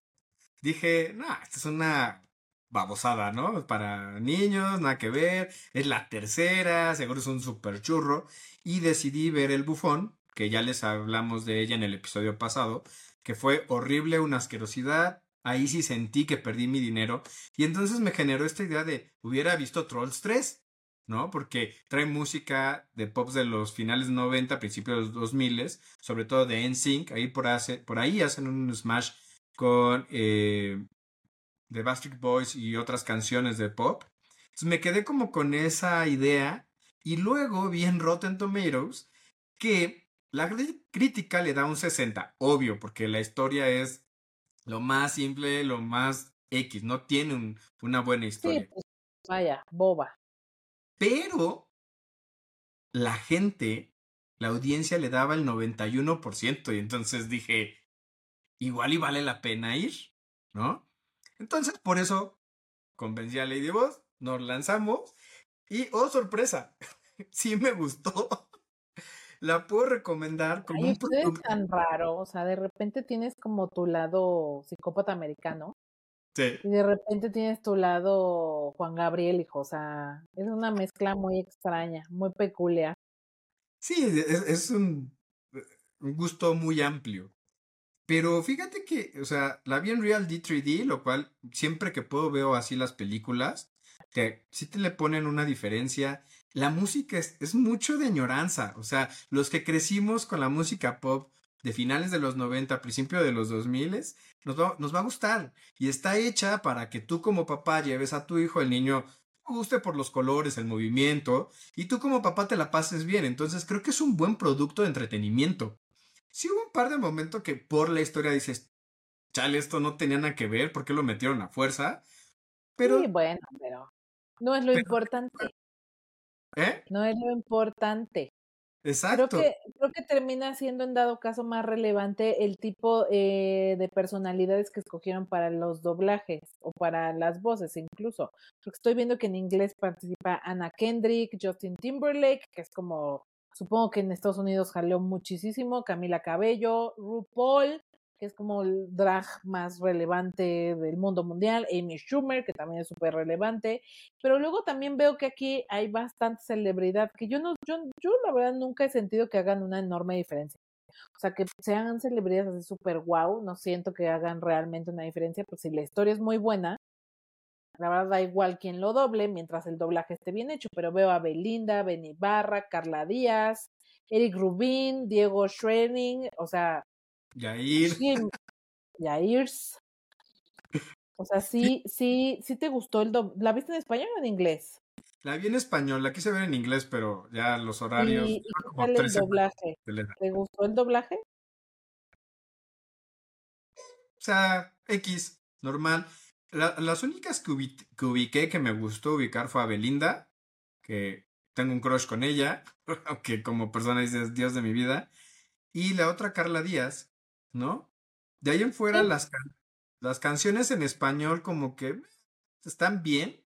dije, no, esta es una babosada, ¿no? Para niños, nada que ver. Es la tercera, seguro es un super churro. Y decidí ver El Bufón, que ya les hablamos de ella en el episodio pasado, que fue horrible, una asquerosidad. Ahí sí sentí que perdí mi dinero. Y entonces me generó esta idea de, hubiera visto Trolls 3. ¿no? Porque trae música de pops de los finales 90, principios de los 2000, sobre todo de NSYNC, ahí por, hace, por ahí hacen un smash con eh, The Backstreet Boys y otras canciones de pop. Entonces me quedé como con esa idea y luego vi en Rotten Tomatoes que la crítica le da un 60, obvio, porque la historia es lo más simple, lo más X, no tiene un, una buena historia.
Sí, pues, vaya, boba.
Pero la gente la audiencia le daba el 91% y entonces dije, igual y vale la pena ir, ¿no? Entonces, por eso convencí a Lady Boss, nos lanzamos y, oh, sorpresa, [LAUGHS] sí me gustó. [LAUGHS] La puedo recomendar como
Ay,
un
usted es
producto.
tan raro, o sea, de repente tienes como tu lado psicópata americano
Sí.
y de repente tienes tu lado Juan Gabriel, hijo, o sea, es una mezcla muy extraña, muy peculiar.
Sí, es, es un, un gusto muy amplio. Pero fíjate que, o sea, la vi en Real D3D, lo cual siempre que puedo veo así las películas, que sí te le ponen una diferencia. La música es, mucho de añoranza, o sea, los que crecimos con la música pop de finales de los 90, principio de los 2000, nos nos va a gustar. Y está hecha para que tú como papá lleves a tu hijo, el niño guste por los colores, el movimiento, y tú como papá te la pases bien. Entonces creo que es un buen producto de entretenimiento. Sí hubo un par de momentos que por la historia dices, chale, esto no tenía nada que ver, ¿por qué lo metieron a fuerza? Pero,
Sí, bueno, pero no es lo
pero-
importante,
¿eh?
no es lo importante. Creo
Exacto.
que, creo que termina siendo en dado caso más relevante el tipo eh, de personalidades que escogieron para los doblajes o para las voces incluso. Porque estoy viendo que en inglés participa Anna Kendrick, Justin Timberlake, que es como, supongo que en Estados Unidos jaleó muchísimo, Camila Cabello, RuPaul, que es como el drag más relevante del mundo mundial, Amy Schumer, que también es súper relevante, pero luego también veo que aquí hay bastante celebridad que yo no, yo, yo la verdad nunca he sentido que hagan una enorme diferencia. O sea, que sean celebridades así súper guau, no siento que hagan realmente una diferencia, pues si la historia es muy buena, la verdad da igual quién lo doble mientras el doblaje esté bien hecho, pero veo a Belinda, Benny Barra, Carla Díaz, Eric Rubin, Diego Schrening, o sea,
Yair.
sí, Yairs. O sea, sí, sí, sí te gustó el doble. ¿La viste en español o en inglés?
La vi en español, la quise ver en inglés, pero ya los horarios.
¿Y, y
fueron
qué
como
tal el
tres semanas
doblaje? ¿Te gustó el doblaje?
O sea, X, normal. La- las únicas que, ubi- que ubiqué que me gustó ubicar fue a Belinda, que tengo un crush con ella, [LAUGHS] aunque como persona dices Dios de mi vida. Y la otra Carla Díaz, ¿no? De ahí en fuera
Sí.
las, can- las canciones en español como que están bien,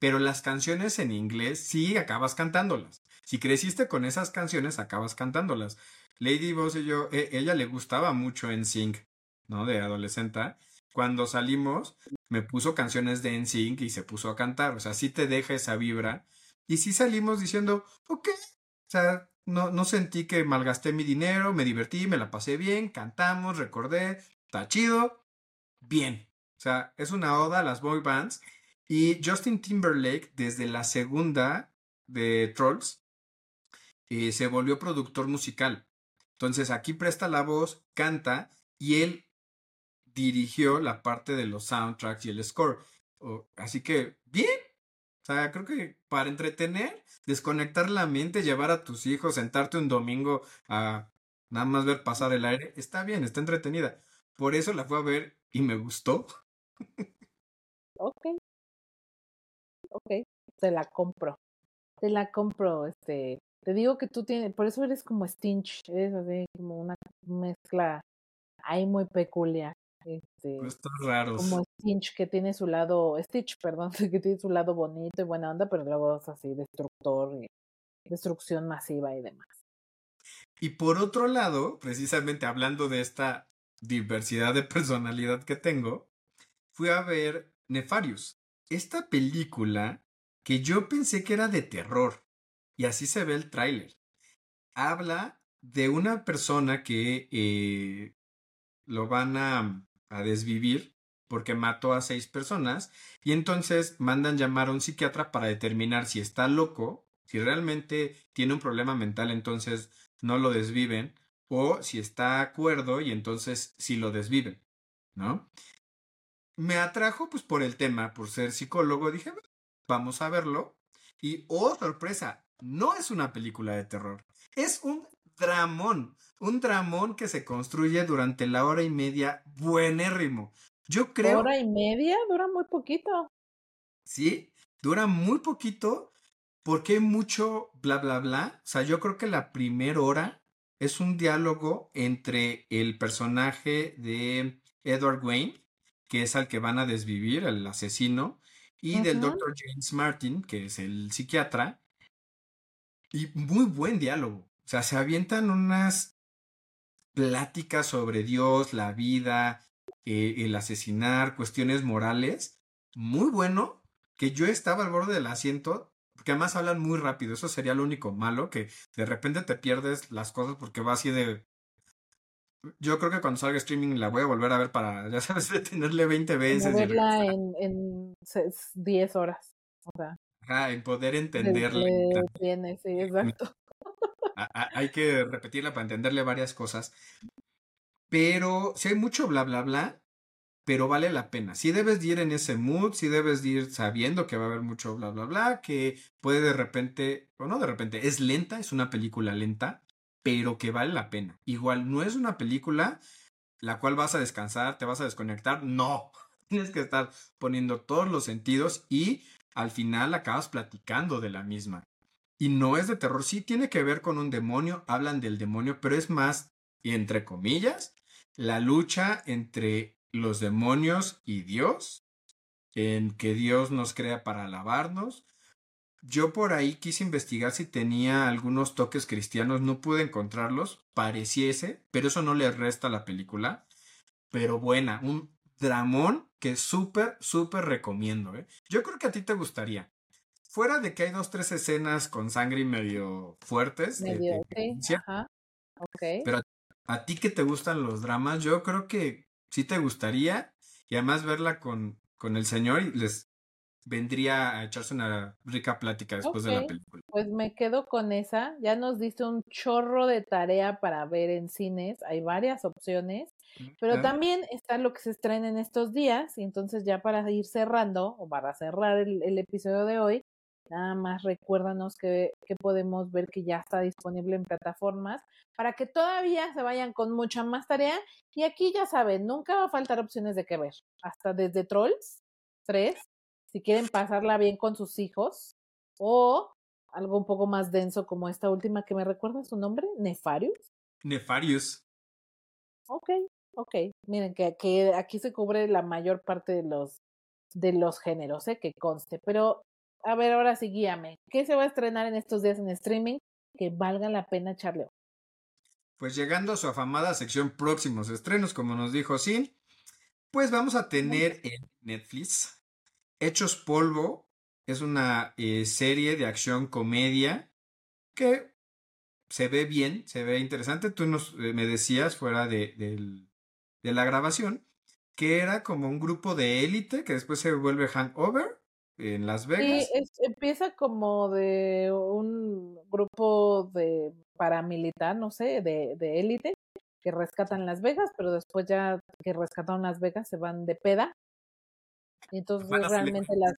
pero las canciones en inglés sí acabas cantándolas. Si creciste con esas canciones, acabas cantándolas. Lady Boss y yo, e- ella le gustaba mucho NSYNC, ¿no? De adolescente. Cuando salimos, me puso canciones de NSYNC y se puso a cantar. O sea, sí te deja esa vibra. Y sí salimos diciendo, ok. O sea, no, no sentí que malgasté mi dinero, me divertí, me la pasé bien, cantamos, recordé, está chido, bien. O sea, es una oda a las boy bands. Y Justin Timberlake, desde la segunda de Trolls, eh, se volvió productor musical. Entonces aquí presta la voz, canta y él dirigió la parte de los soundtracks y el score. O- así que, bien. O sea, creo que para entretener, desconectar la mente, llevar a tus hijos, sentarte un domingo a nada más ver pasar el aire, está bien, está entretenida. Por eso la fui a ver y me gustó.
Ok. Ok. Te la compro. Te la compro, este. Te digo que tú tienes, por eso eres como Stinch, eres así como una mezcla ahí muy peculiar. Este,
Estos raros.
como Stitch que tiene su lado, Stitch, perdón, [LAUGHS] que tiene su lado bonito y buena onda, pero luego es así destructor y destrucción masiva y demás.
Y por otro lado, precisamente hablando de esta diversidad de personalidad que tengo, fui a ver Nefarious. Esta película que yo pensé que era de terror. Y así se ve el tráiler. Habla de una persona que eh, lo van a, a desvivir porque mató a seis personas y entonces mandan llamar a un psiquiatra para determinar si está loco, si realmente tiene un problema mental, entonces no lo desviven, o si está acuerdo y entonces sí lo desviven, ¿no? Me atrajo pues por el tema, por ser psicólogo, dije, vamos a verlo. Y, oh, sorpresa, no es una película de terror, es un dramón, un dramón que se construye durante la hora y media buenérrimo. Yo creo...
Hora y media dura muy poquito.
Sí, dura muy poquito, porque hay mucho bla, bla, bla. O sea, yo creo que la primera hora es un diálogo entre el personaje de Edward Wayne, que es al que van a desvivir, el asesino, y del. Dr. James Martin, que es el psiquiatra. Y muy buen diálogo. O sea, se avientan unas pláticas sobre Dios, la vida, eh, el asesinar, cuestiones morales. Muy bueno, que yo estaba al borde del asiento, porque además hablan muy rápido. Eso sería lo único malo, que de repente te pierdes las cosas porque va así de... Yo creo que cuando salga streaming la voy a volver a ver para, [LAUGHS] ya sabes, detenerle 20
Como
veces
verla en, en se- 10 horas. O sea,
Ajá, en poder entenderla.
sí, exacto. [LAUGHS]
Hay que repetirla para entenderle varias cosas. Pero si hay mucho bla, bla, bla, pero vale la pena. Si debes de ir en ese mood, si debes de ir sabiendo que va a haber mucho bla, bla, bla, que puede de repente, o no de repente, es lenta, es una película lenta, pero que vale la pena. Igual no es una película la cual vas a descansar, te vas a desconectar, no. [LAUGHS] Tienes que estar poniendo todos los sentidos y al final acabas platicando de la misma. Y no es de terror, sí tiene que ver con un demonio, hablan del demonio, pero es más, y entre comillas, la lucha entre los demonios y Dios, en que Dios nos crea para alabarnos. Yo por ahí quise investigar si tenía algunos toques cristianos, no pude encontrarlos, pareciese, pero eso no le resta a la película. Pero buena, un dramón que súper, súper recomiendo. ¿eh? Yo creo que a ti te gustaría. Fuera de que hay dos, tres escenas con sangre y medio fuertes
Medio,
de
ajá, ok.
pero a, a ti que te gustan los dramas, yo creo que sí te gustaría y además verla con, con el señor y les vendría a echarse una rica plática después de la película.
pues me quedo con esa. Ya nos diste un chorro de tarea para ver en cines. Hay varias opciones, pero
Ah,
también está lo que se estrena en estos días. Y entonces ya para ir cerrando o para cerrar el, el episodio de hoy, nada más recuérdanos que, que podemos ver que ya está disponible en plataformas para que todavía se vayan con mucha más tarea. Y aquí ya saben, nunca va a faltar opciones de qué ver. Hasta desde Trolls 3, si quieren pasarla bien con sus hijos, o algo un poco más denso como esta última que me recuerda su nombre, Nefarius.
Nefarious.
Ok, ok. Miren que, que aquí se cubre la mayor parte de los de los géneros, ¿eh? que conste. Pero, a ver, ahora sí, guíame. ¿Qué se va a estrenar en estos días en streaming que valga la pena echarle?
Pues llegando a su afamada sección próximos estrenos, como nos dijo Sin, pues vamos a tener en Netflix Hechos Polvo. Es una eh, serie de acción comedia que se ve bien, se ve interesante. Tú nos, eh, me decías fuera de, de la grabación que era como un grupo de élite que después se vuelve hangover en Las
Sí,
Vegas.
es- empieza como de un grupo de paramilitar, no sé, de, de élite, que rescatan Las Vegas, pero después ya que rescataron Las Vegas se van de peda. Y entonces
Van
realmente las,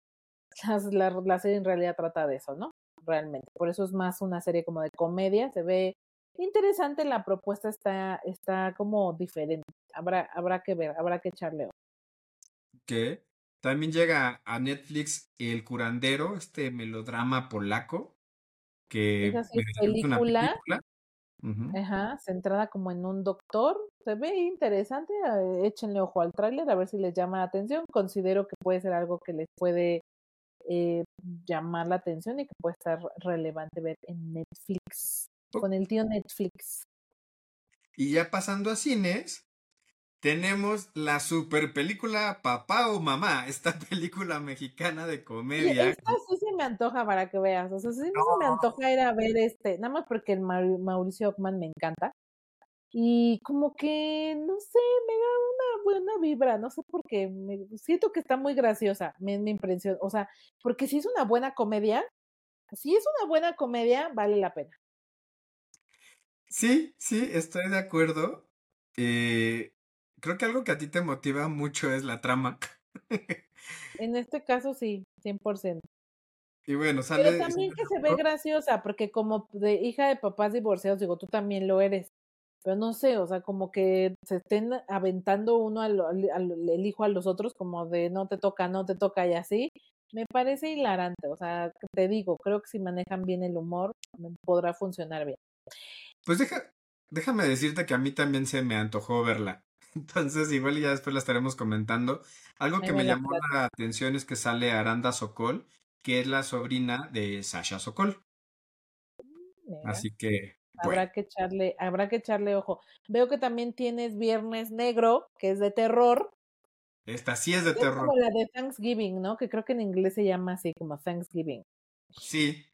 las- la, la serie en realidad trata de eso, ¿no? Realmente. Por eso es más una serie como de comedia, se ve interesante, la propuesta está, está como diferente. Habrá, habrá que ver, habrá que echarle ojo.
que también llega a Netflix El Curandero, este melodrama polaco, que
Esa sí es
es una
película.
película. Ujú.
Ajá, centrada como en un doctor. Se ve interesante. eh, Échenle ojo al tráiler a ver si les llama la atención. Considero que puede ser algo que les puede eh, llamar la atención y que puede estar relevante ver en Netflix. Con el tío Netflix.
Y ya pasando a cines, tenemos la super película Papá o Mamá, esta [LAUGHS] película mexicana de comedia.
esta sí se me antoja para que veas. O sea, sí se me antoja ir a ver este. Nada más porque el Mau- Mauricio Ockman me encanta. Y como que, no sé, me da una buena vibra, no sé por qué, me, siento que está muy graciosa, me, me impresiona, o sea, porque si es una buena comedia, si es una buena comedia, vale la pena.
Sí, sí, estoy de acuerdo. Eh, creo que algo que a ti te motiva mucho es la trama. [LAUGHS]
En este caso sí, 100%.
Y bueno,
Pero
sale...
también que se ve [LAUGHS] graciosa, porque como de hija de papás divorciados, digo, tú también lo eres. Pero no sé, o sea, como que se estén aventando uno al, al- al- el hijo a los otros, como de no te toca, no te toca y así. me parece hilarante. O sea, te digo, creo que si manejan bien el humor, podrá funcionar bien.
Pues deja, déjame decirte que a mí también se me antojó verla. Entonces, igual ya después la estaremos comentando. Algo que
me
me
la
llamó la atención es que sale Aranda Sokol, que es la sobrina de Sasha Sokol.
Mira,
Así que, bueno,
habrá que echarle, habrá que echarle ojo. Veo que también tienes Viernes Negro, que es de terror.
esta sí es de
Es
terror.
como la de Thanksgiving, ¿no? Que creo que en inglés se llama así como Thanksgiving.
Sí,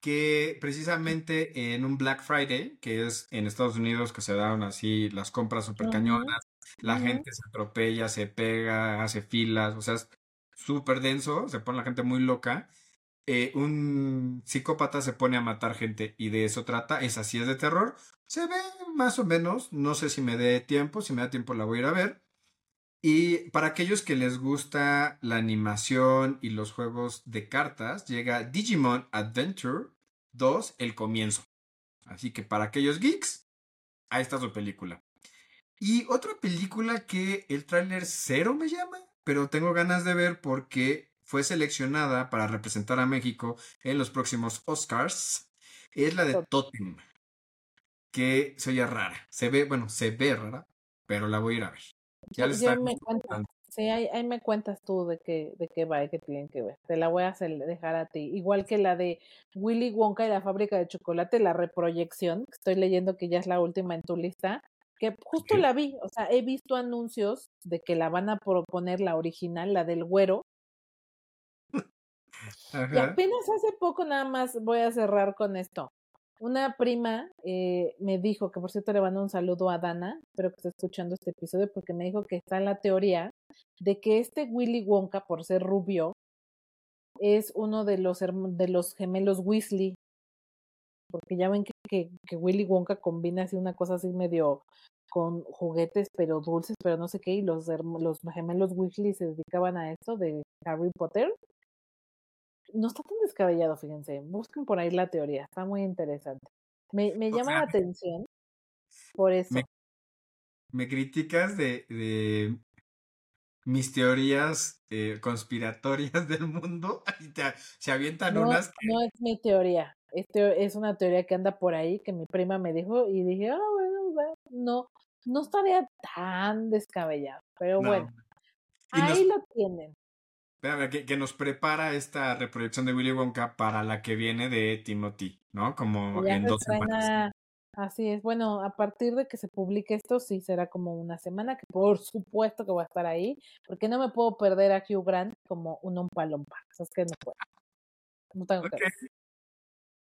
que precisamente en un Black Friday, que es en Estados Unidos que se dan así las compras super cañonas, la gente se atropella, se pega, hace filas, o sea, es súper denso, se pone la gente muy loca. eh, un psicópata se pone a matar gente y de eso trata, esa sí es de terror. Se ve más o menos, no sé si me dé tiempo, si me da tiempo la voy a ir a ver. Y para aquellos que les gusta la animación y los juegos de cartas, llega Digimon Adventure 2, El Comienzo. Así que para aquellos geeks, ahí está su película. Y otra película que el tráiler cero me llama, pero tengo ganas de ver porque fue seleccionada para representar a México en los próximos Oscars, es la de
Tot-
Totem, que se oye rara. Se ve, bueno, se ve rara, pero la voy a ir a ver. Ya les estaremos
me. Sí, ahí, ahí me cuentas tú de qué, de qué va y qué tienen que ver. Te la voy a hacer, dejar a ti. Igual que la de Willy Wonka y la fábrica de chocolate, la reproyección, estoy leyendo que ya es la última en tu lista, que justo la vi. O sea, he visto anuncios de que la van a proponer la original, la del güero. Y apenas hace poco nada más voy a cerrar con esto. Una prima eh, me dijo, que por cierto le mando un saludo a Dana, espero que esté escuchando este episodio, porque me dijo que está la teoría de que este Willy Wonka, por ser rubio, es uno de los, de los gemelos Weasley. Porque ya ven que, que, que Willy Wonka combina así una cosa así medio con juguetes, pero dulces, pero no sé qué, y los, los gemelos Weasley se dedicaban a esto de Harry Potter no está tan descabellado, fíjense. Busquen por ahí la teoría, está muy interesante. Me, me llama
sea,
la atención por eso.
me, me criticas de, de mis teorías eh, conspiratorias [LAUGHS] del mundo y te, se avientan
No,
unas que
no es mi teoría. Este es una teoría que anda por ahí que mi prima me dijo y dije, ah, bueno, no, no estaría tan descabellado. Pero bueno,
nos,
ahí lo tienen.
espérame, que, que nos prepara esta reproducción de Willy Wonka para la que viene de Timothy, ¿no?
Que
Como
ya
en dos semanas.
Así es. Bueno, a partir de que se publique esto, sí será como una semana, que por supuesto que voy a estar ahí, porque no me puedo perder a Hugh Grant como un umpalompa. O sea, es que no puedo. No tengo que
Ok.
ver.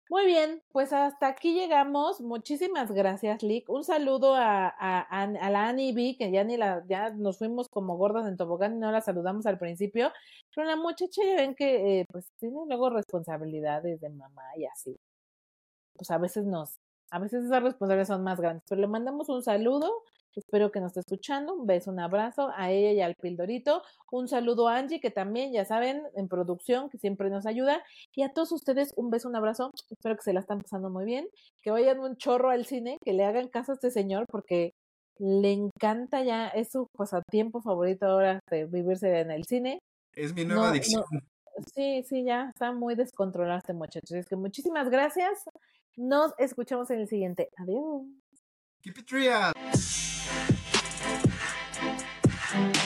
Muy bien, pues hasta aquí llegamos. Muchísimas gracias, Lick. Un saludo a, a, la Annie B, que ya ni la, ya nos fuimos como gordas en tobogán y no la saludamos al principio. Pero la muchacha ya ven que eh, pues tiene luego responsabilidades de mamá y así. Pues a veces nos, a veces esas responsabilidades son más grandes. Pero le mandamos un saludo. Espero que nos esté escuchando. Un beso, un abrazo a ella y al Pildorito. Un saludo a Angie, que también, ya saben, en producción, que siempre nos ayuda. Y a todos ustedes, un beso, un abrazo. Espero que se la están pasando muy bien. Que vayan un chorro al cine, que le hagan caso a este señor, porque le encanta ya, es su pasatiempo favorito ahora de vivirse en el cine.
Es mi nueva
No,
adicción.
no, sí, sí, ya está muy descontrolado este muchacho. Es que muchísimas gracias. Nos escuchamos en el siguiente. Adiós.
Keep it real. Thank you.